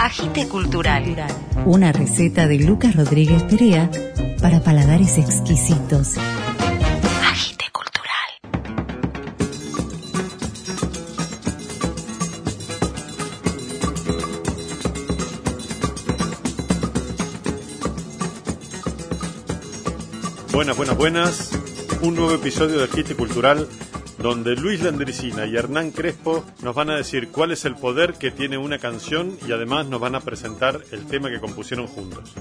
Agite Cultural. Una receta de Lucas Rodríguez Perea para paladares exquisitos. Agite Cultural. Buenas, buenas, buenas. Un nuevo episodio de Agite Cultural donde Luis Landricina y Hernán Crespo nos van a decir cuál es el poder que tiene una canción y además nos van a presentar el tema que compusieron juntos.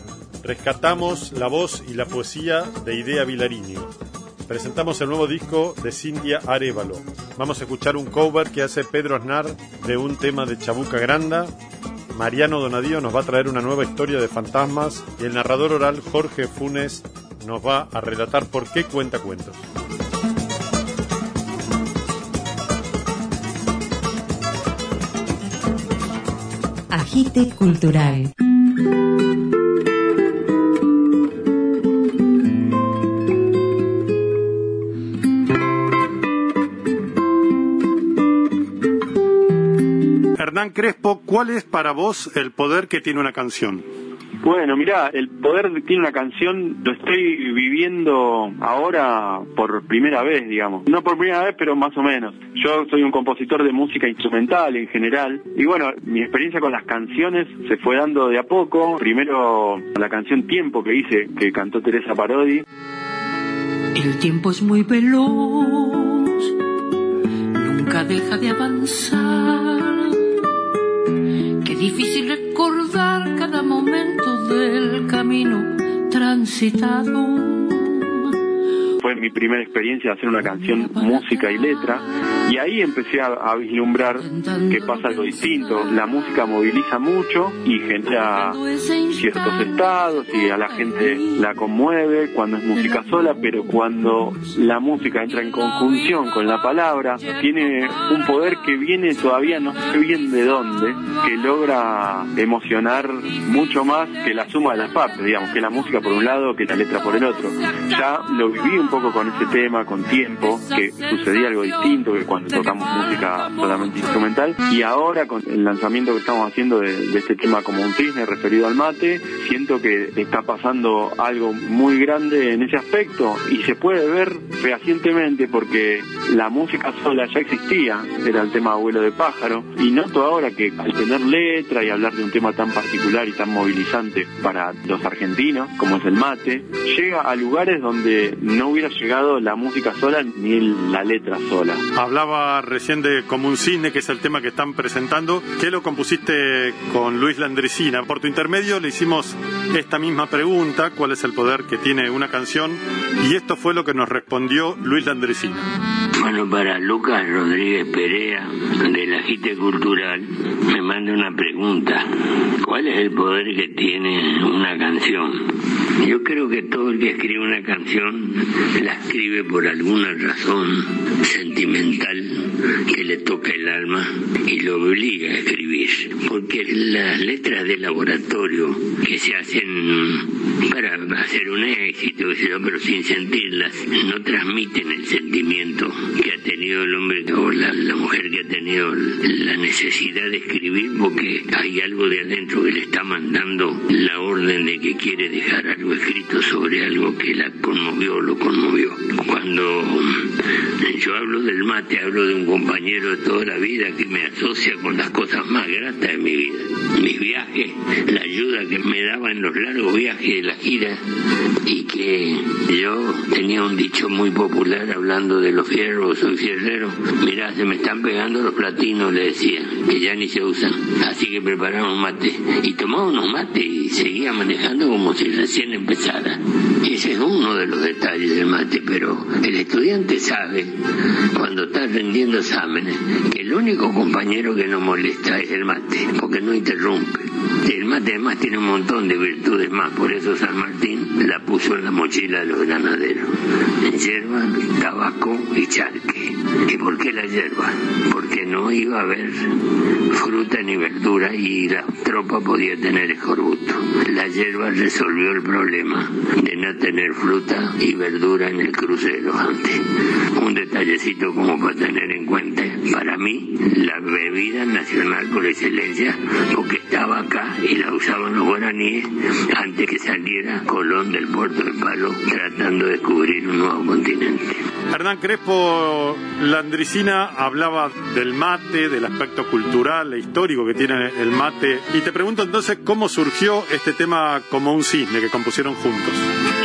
Rescatamos la voz y la poesía de Idea Vilarini. Presentamos el nuevo disco de Cintia Arevalo. Vamos a escuchar un cover que hace Pedro Aznar de un tema de Chabuca Granda. Mariano Donadío nos va a traer una nueva historia de fantasmas y el narrador oral Jorge Funes nos va a relatar por qué cuenta cuentos. Agite Cultural. Hernán Crespo, ¿cuál es para vos el poder que tiene una canción? Bueno, mira, el poder tiene una canción lo estoy viviendo ahora por primera vez, digamos. No por primera vez, pero más o menos. Yo soy un compositor de música instrumental en general. Y bueno, mi experiencia con las canciones se fue dando de a poco. Primero la canción Tiempo que hice, que cantó Teresa Parodi. El tiempo es muy veloz, nunca deja de avanzar. Difícil recordar cada momento del camino transitado. Fue mi primera experiencia de hacer una canción música y letra. Y ahí empecé a, a vislumbrar que pasa algo distinto. La música moviliza mucho y genera ciertos estados y a la gente la conmueve cuando es música sola, pero cuando la música entra en conjunción con la palabra, tiene un poder que viene todavía no sé bien de dónde, que logra emocionar mucho más que la suma de las partes, digamos, que la música por un lado, que la letra por el otro. Ya lo viví un poco con ese tema, con tiempo, que sucedía algo distinto que cuando tocamos música solamente instrumental, y ahora con el lanzamiento que estamos haciendo de, este tema como un cisne referido al mate, siento que está pasando algo muy grande en ese aspecto y se puede ver fehacientemente porque la música sola ya existía, era el tema Abuelo de Pájaro, y noto ahora que al tener letra y hablar de un tema tan particular y tan movilizante para los argentinos, como es el mate, llega a lugares donde no hubiera llegado la música sola ni la letra sola. Hablaba recién de Como un cisne, que es el tema que están presentando. ¿Qué lo compusiste con Luis Landricina? Por tu intermedio le hicimos esta misma pregunta, ¿cuál es el poder que tiene una canción? Y esto fue lo que nos respondió Luis Landricina. Bueno, para Lucas Rodríguez Perea, del Agite Cultural, me manda una pregunta. ¿Cuál es el poder que tiene una canción? Yo creo que todo el que escribe una canción la escribe por alguna razón sentimental que le toca el alma y lo obliga a escribir. Porque las letras de laboratorio que se hacen para hacer un éxito, pero sin sentirlas, no transmiten el sentimiento que ha tenido el hombre o la, la mujer que ha tenido la necesidad de escribir porque hay algo de adentro que le está mandando la orden de que quiere dejar algo escrito sobre algo que la conmovió o lo conmovió. Cuando yo hablo del mate, hablo de un compañero de toda la vida que me asocia con las cosas más gratas de mi vida. Mis viajes, la ayuda que me daba en los largos viajes de la gira y que yo tenía un dicho muy popular hablando de los fierros, soy fierrero. Mirá, se me están pegando los platinos, le decía, que ya ni se usan. Así que preparamos mate. Y tomaba unos mates y seguía manejando como si recién empezara. Ese es uno de los detalles del mate, pero el estudiante sabe, cuando está rendiendo exámenes, que el único compañero que no molesta es el mate, porque no interrumpe. El mate además tiene un montón de virtudes más, por eso San Martín la puso en la mochila de los granaderos. Hierba, tabaco y charque. ¿Y por qué la hierba? Porque no iba a haber fruta ni verdura y la tropa podía tener escorbuto. la hierba resolvió el problema de no tener fruta y verdura en el cruce de los. Un detallecito como para tener en cuenta. Para mí, la bebida nacional por excelencia, porque estaba y la usaban los guaraníes antes que saliera Colón del puerto del Palo tratando de descubrir un nuevo continente. Hernán Crespo Landricina hablaba del mate, del aspecto cultural e histórico que tiene el mate. Y te pregunto entonces cómo surgió este tema como un cisne que compusieron juntos.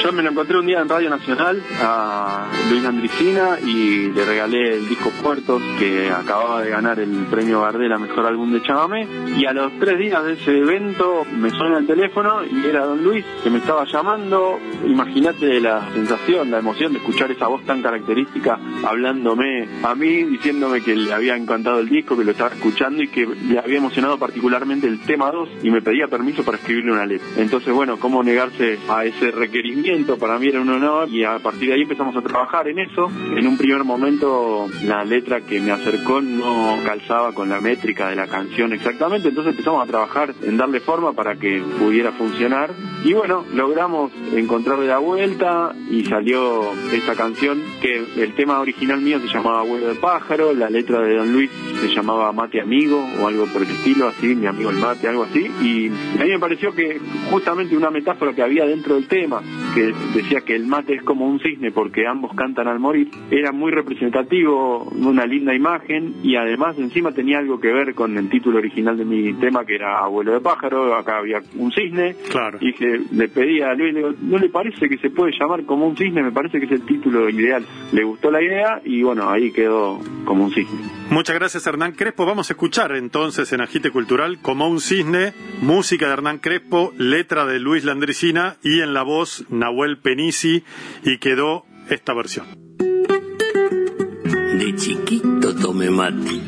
Yo me lo encontré un día en Radio Nacional a Luis Andricina y le regalé el disco Puertos que acababa de ganar el premio Gardel a Mejor Álbum de Chamamé y a los tres días de ese evento me suena el teléfono y era Don Luis que me estaba llamando. Imagínate la sensación, la emoción de escuchar esa voz tan característica hablándome a mí, diciéndome que le había encantado el disco, que lo estaba escuchando y que le había emocionado particularmente el tema 2 y me pedía permiso para escribirle una letra. Entonces, bueno, ¿cómo negarse a ese requerimiento? Para mí era un honor y a partir de ahí empezamos a trabajar en eso. En un primer momento la letra que me acercó no calzaba con la métrica de la canción exactamente, entonces empezamos a trabajar en darle forma para que pudiera funcionar y bueno, logramos encontrarle la vuelta y salió esta canción que el tema original mío se llamaba Vuelo de Pájaro, la letra de Don Luis se llamaba Mate Amigo o algo por el estilo, así, mi amigo el mate, algo así y a mí me pareció que justamente una metáfora que había dentro del tema, que decía que el mate es como un cisne porque ambos cantan al morir, era muy representativo, una linda imagen y además encima tenía algo que ver con el título original de mi tema que era Abuelo de Pájaro, acá había un cisne Claro. y que le pedía a Luis, le digo, ¿no le parece que se puede llamar como un cisne? Me parece que es el título ideal. Le gustó la idea y bueno, ahí quedó como un cisne. Muchas gracias Hernán Crespo. Vamos a escuchar entonces en Agite Cultural como un cisne, música de Hernán Crespo, letra de Luis Landricina y en la voz Nahuel Penisi y quedó esta versión. De chiquito tomé mate.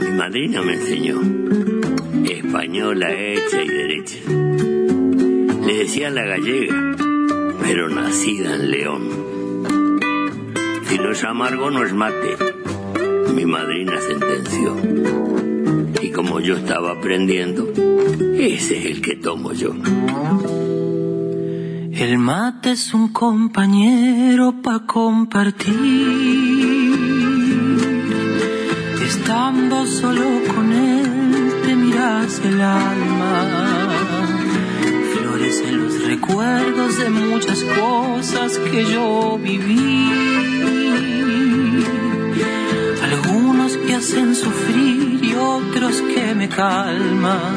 Mi madrina me enseñó. Española hecha y derecha. Le decían la gallega, pero nacida en León. Si no es amargo, no es mate. Mi madrina sentenció. Y como yo estaba aprendiendo, ese es el que tomo yo. El mate es un compañero pa' compartir. Estando solo con él te miras el alma. Florecen los recuerdos de muchas cosas que yo viví. Hacen sufrir y otros que me calman.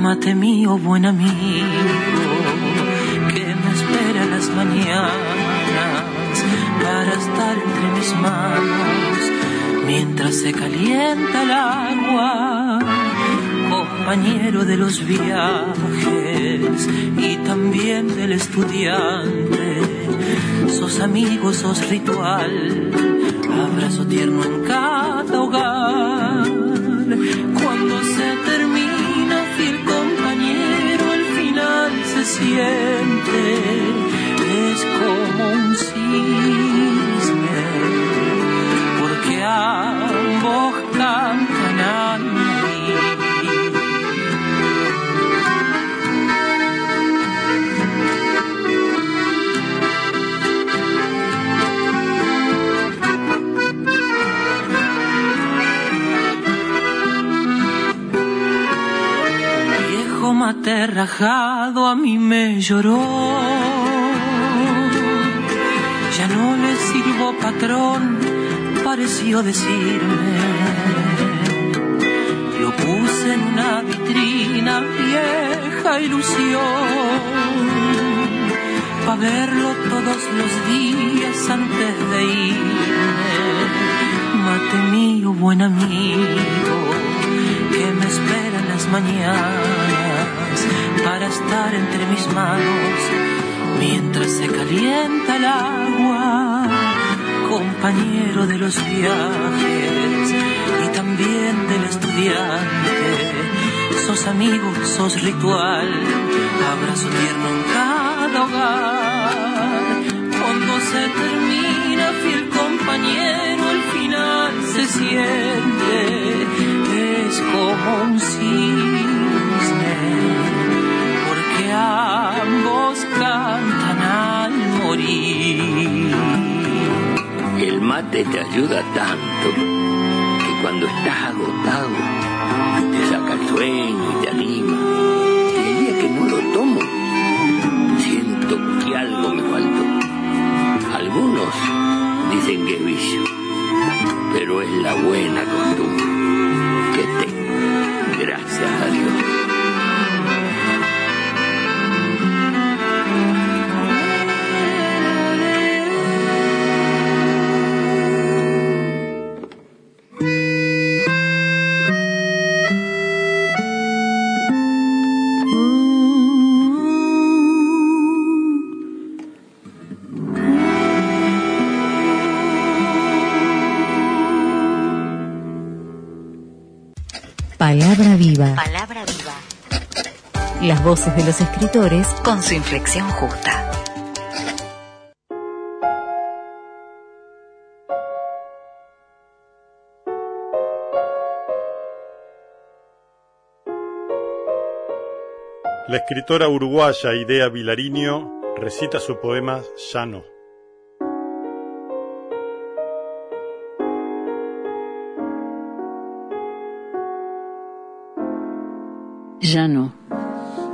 Mate mío, buen amigo que me espera las mañanas para estar entre mis manos mientras se calienta el agua, compañero de los viajes y también del estudiante, sos amigo, sos ritual, abrazo tierno en cada hogar, cuando se termina fiel compañero el final se siente, rajado a mí me lloró. Ya no le sirvo patrón, pareció decirme. Lo puse en una vitrina, vieja ilusión, pa' verlo todos los días antes de irme. Mate mío, buen amigo, que me espera en las mañanas para estar entre mis manos mientras se calienta el agua, compañero de los viajes y también del estudiante. Sos amigo, sos ritual, abrazo tierno en cada hogar. Cuando se termina, fiel compañero, el final se siente, es como un cisne, mate te ayuda tanto que cuando estás agotado te saca el sueño y te anima. Y el día que no lo tomo, siento que algo me faltó. Algunos dicen que es vicio, pero es la buena costumbre que tengo, gracias a Dios. Las voces de los escritores Con su inflexión justa. La escritora uruguaya Idea Vilariño recita su poema Llano. Ya no,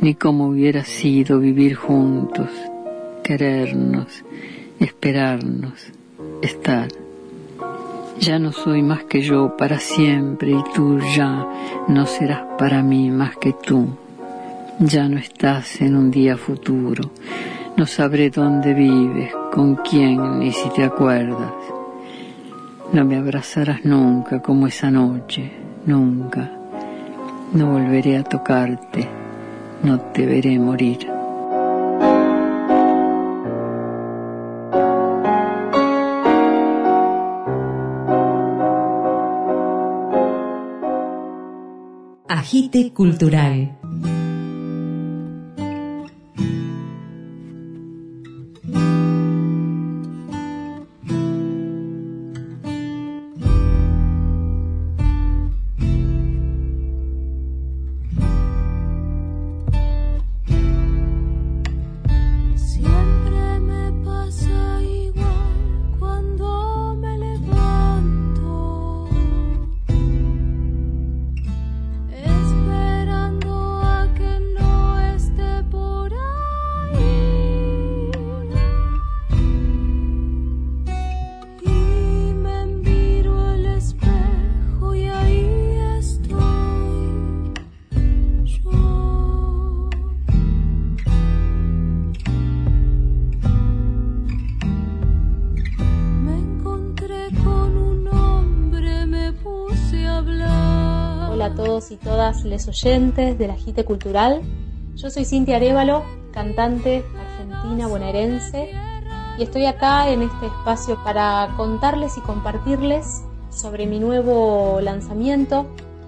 ni cómo hubiera sido vivir juntos, querernos, esperarnos, estar. Ya no soy más que yo para siempre y tú ya no serás para mí más que tú. Ya no estás en un día futuro, no sabré dónde vives, con quién, ni si te acuerdas. No me abrazarás nunca como esa noche, nunca. No volveré a tocarte, no te veré morir. Agite Cultural. Y todas les oyentes de la Gite Cultural. Yo soy Cintia Arevalo, cantante argentina bonaerense, y estoy acá en este espacio para contarles y compartirles sobre mi nuevo lanzamiento,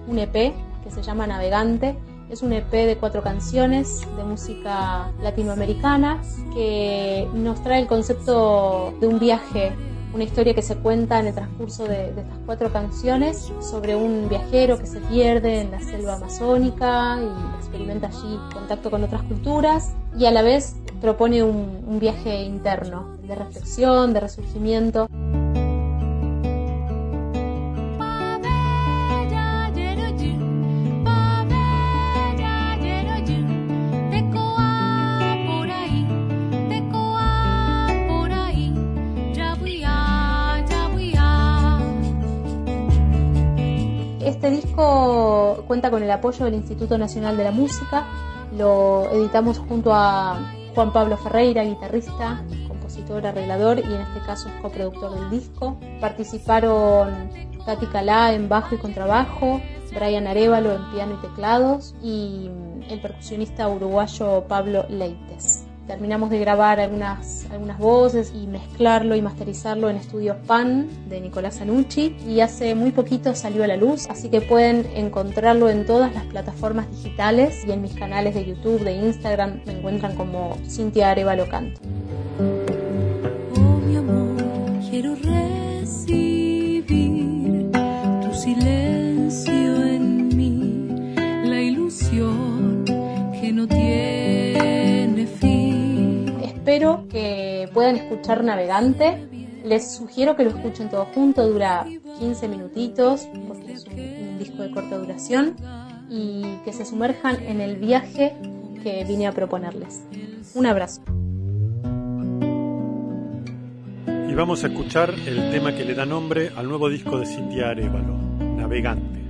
un EP que se llama Navegante. Es un EP de cuatro canciones de música latinoamericana que nos trae el concepto de un viaje una historia que se cuenta en el transcurso de, de estas cuatro canciones sobre un viajero que se pierde en la selva amazónica y experimenta allí contacto con otras culturas y a la vez propone un, un viaje interno de reflexión, de resurgimiento. Cuenta con el apoyo del Instituto Nacional de la Música, lo editamos junto a Juan Pablo Ferreira, guitarrista, compositor, arreglador y en este caso es coproductor del disco. Participaron Tati Calá en bajo y contrabajo, Brian Arevalo en piano y teclados y el percusionista uruguayo Pablo Leites. Terminamos de grabar algunas, algunas voces y mezclarlo y masterizarlo en Estudios Pan de Nicolás Anucci y hace muy poquito salió a la luz, así que pueden encontrarlo en todas las plataformas digitales y en mis canales de YouTube, de Instagram, me encuentran como Cintia Arevalo Canto. Escuchar Navegante. Les sugiero que lo escuchen todo junto, dura 15 minutitos, porque es un, un disco de corta duración, y que se sumerjan en el viaje que vine a proponerles. Un abrazo. Y vamos a escuchar el tema que le da nombre al nuevo disco de Cintia Arevalo, Navegante.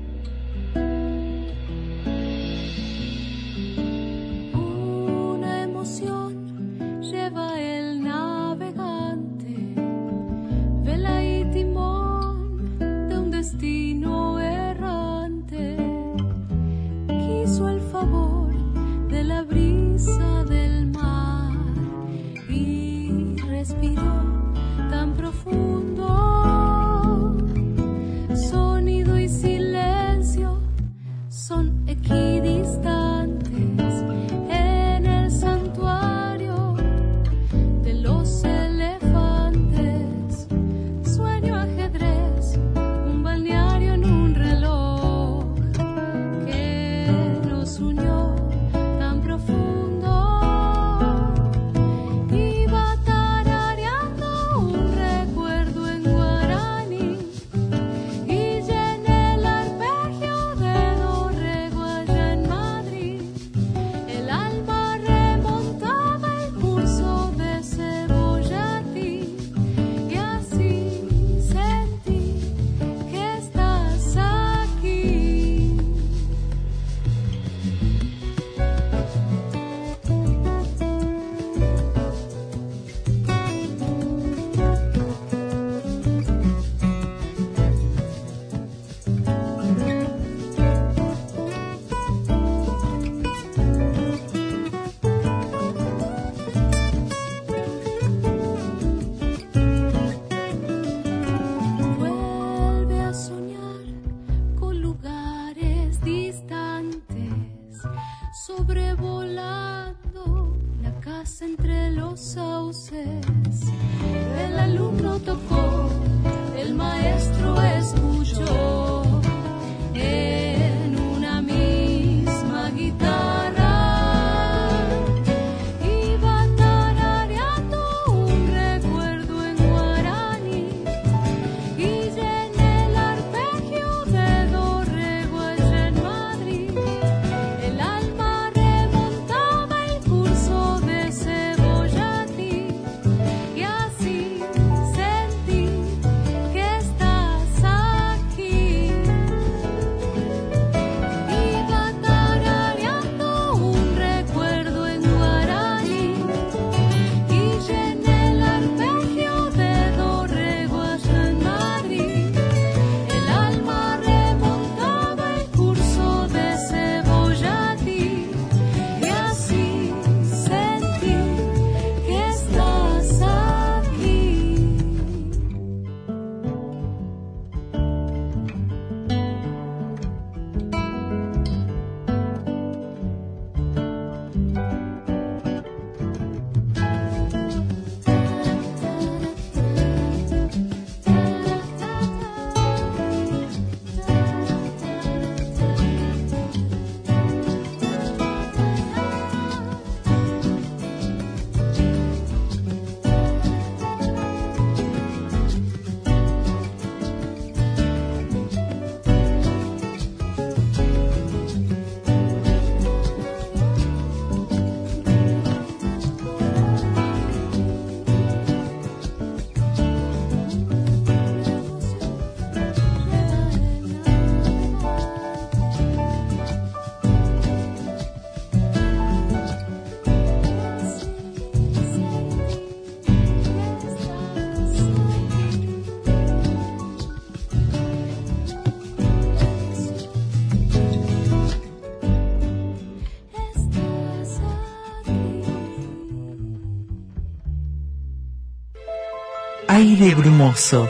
Aire brumoso.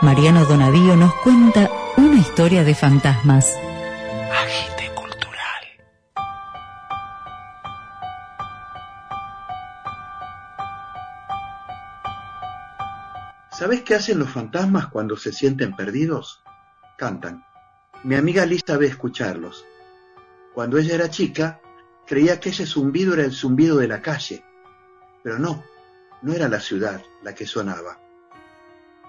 Mariano Donavío nos cuenta una historia de fantasmas. Agite cultural. ¿Sabés qué hacen los fantasmas cuando se sienten perdidos? Cantan. Mi amiga Liz sabe escucharlos. Cuando ella era chica, creía que ese zumbido era el zumbido de la calle. Pero no, no era la ciudad la que sonaba.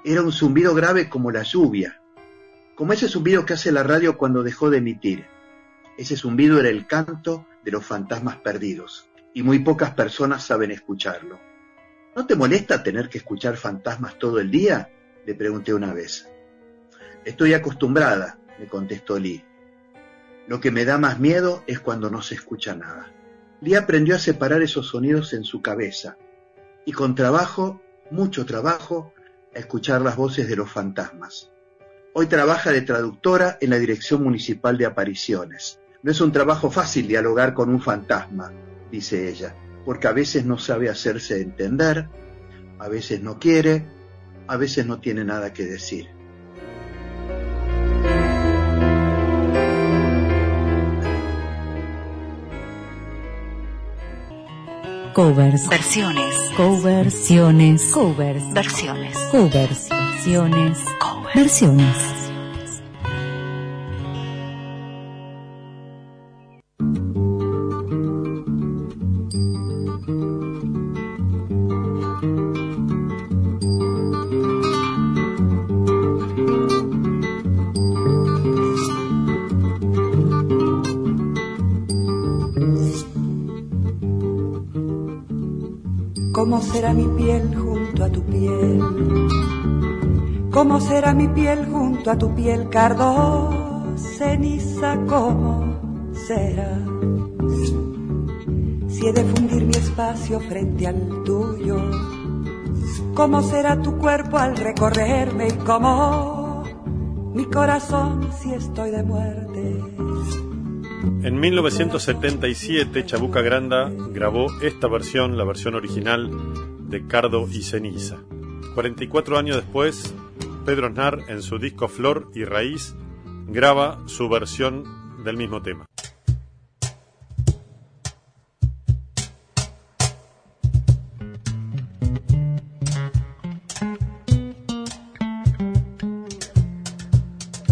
Era un zumbido grave como la lluvia, como ese zumbido que hace la radio cuando dejó de emitir. Ese zumbido era el canto de los fantasmas perdidos, y muy pocas personas saben escucharlo. ¿No te molesta tener que escuchar fantasmas todo el día? Le pregunté una vez. Estoy acostumbrada, me contestó Lee. Lo que me da más miedo es cuando no se escucha nada. Lee aprendió a separar esos sonidos en su cabeza y con trabajo, mucho trabajo, a escuchar las voces de los fantasmas. Hoy trabaja de traductora en la Dirección Municipal de Apariciones. No es un trabajo fácil dialogar con un fantasma, dice ella, porque a veces no sabe hacerse entender, a veces no quiere, a veces no tiene nada que decir. Covers. Versiones. Coversiones. Covers. Versiones. Covers. Versiones. Versiones. ¿Cómo será mi piel junto a tu piel? ¿Cómo será mi piel junto a tu piel, cardo ceniza? ¿Cómo será? Si he de fundir mi espacio frente al tuyo, ¿cómo será tu cuerpo al recorrerme y cómo mi corazón si estoy de muerte? En 1977, Chabuca Granda grabó esta versión, la versión original de Cardo y Ceniza. 44 años después, Pedro Aznar, en su disco Flor y Raíz, graba su versión del mismo tema.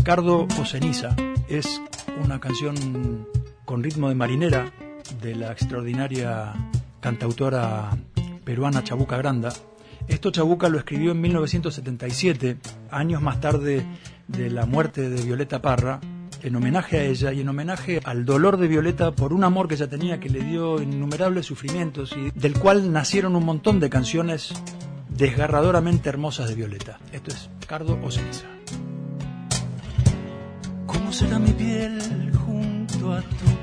Cardo o Ceniza es una canción con ritmo de marinera de la extraordinaria cantautora peruana Chabuca Granda. Esto Chabuca lo escribió en 1977, años más tarde de la muerte de Violeta Parra, en homenaje a ella y en homenaje al dolor de Violeta por un amor que ella tenía que le dio innumerables sufrimientos y del cual nacieron un montón de canciones desgarradoramente hermosas de Violeta. Esto es Cardo o Ceniza. ¿Cómo será mi piel junto a tu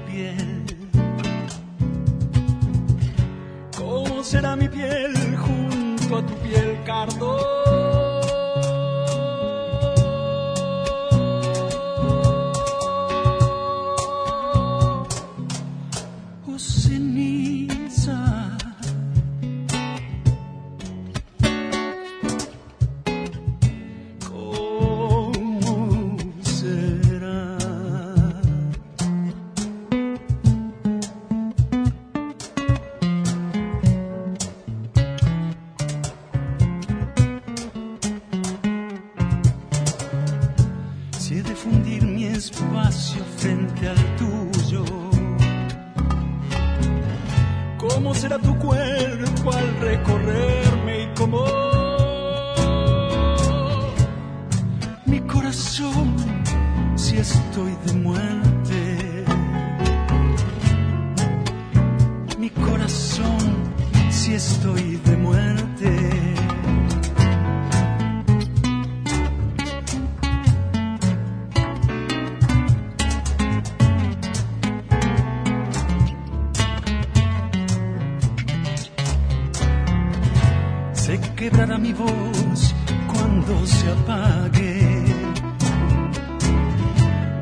¿Cómo será mi piel junto a tu piel, Cardo? quedará mi voz cuando se apague.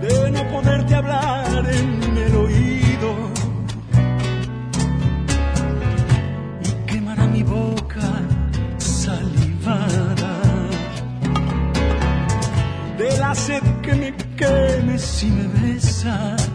De no poderte hablar en el oído. Y quemará mi boca salivada. De la sed que me queme si me besas.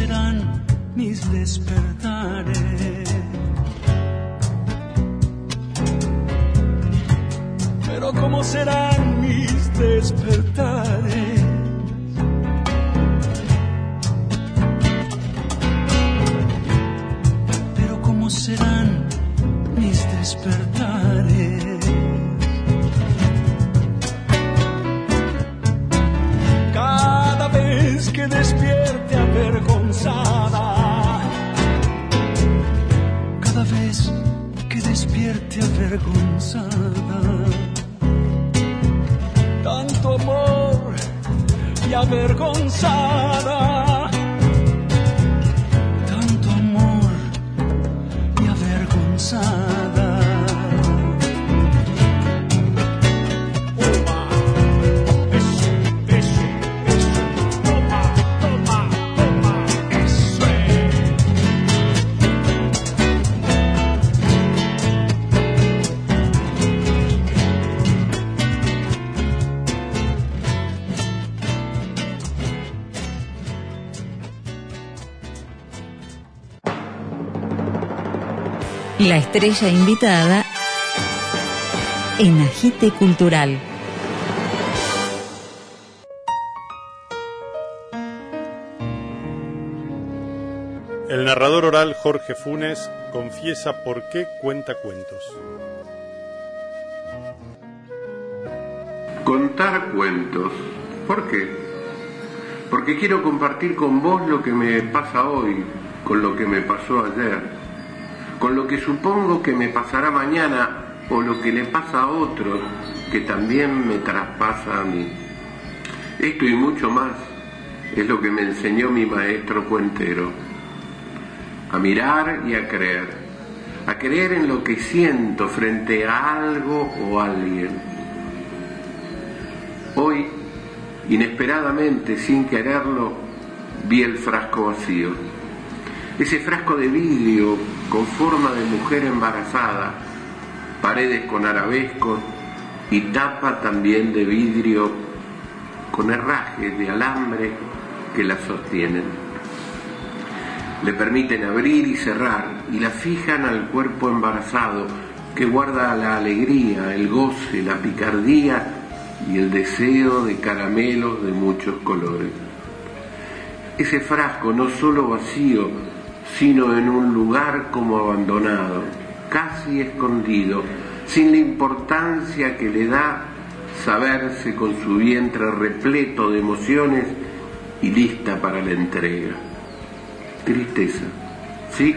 Serán mis despertares. Pero cómo serán mis despertares. Pero cómo serán mis despertares. Cada vez que despierte Cada vez que despierte avergonzada. Tanto amor y avergonzada. La estrella invitada en Agite Cultural. El narrador oral Jorge Funes confiesa por qué cuenta cuentos. Contar cuentos. ¿Por qué? Porque quiero compartir con vos lo que me pasa hoy, con lo que me pasó ayer, con lo que supongo que me pasará mañana o lo que le pasa a otro que también me traspasa a mí. Esto y mucho más es lo que me enseñó mi maestro cuentero. A mirar y a creer. A creer en lo que siento frente a algo o alguien. Hoy, inesperadamente, sin quererlo, vi el frasco vacío. Ese frasco de vidrio con forma de mujer embarazada, paredes con arabescos y tapa también de vidrio con herrajes de alambre que la sostienen. Le permiten abrir y cerrar y la fijan al cuerpo embarazado que guarda la alegría, el goce, la picardía y el deseo de caramelos de muchos colores. Ese frasco no solo vacío, sino en un lugar como abandonado, casi escondido, sin la importancia que le da saberse con su vientre repleto de emociones y lista para la entrega. Tristeza, ¿sí?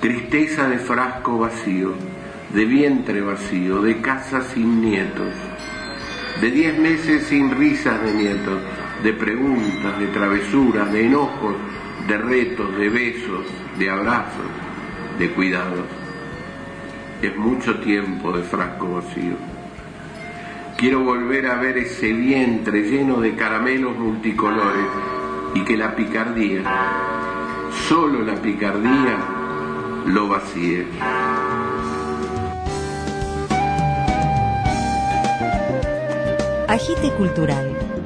Tristeza de frasco vacío, de vientre vacío, de casa sin nietos, de diez meses sin risas de nietos, de preguntas, de travesuras, de enojos, de retos, de besos, de abrazos, de cuidados. Es mucho tiempo de frasco vacío. Quiero volver a ver ese vientre lleno de caramelos multicolores y que la picardía, solo la picardía, lo vacíe. Agite Cultural,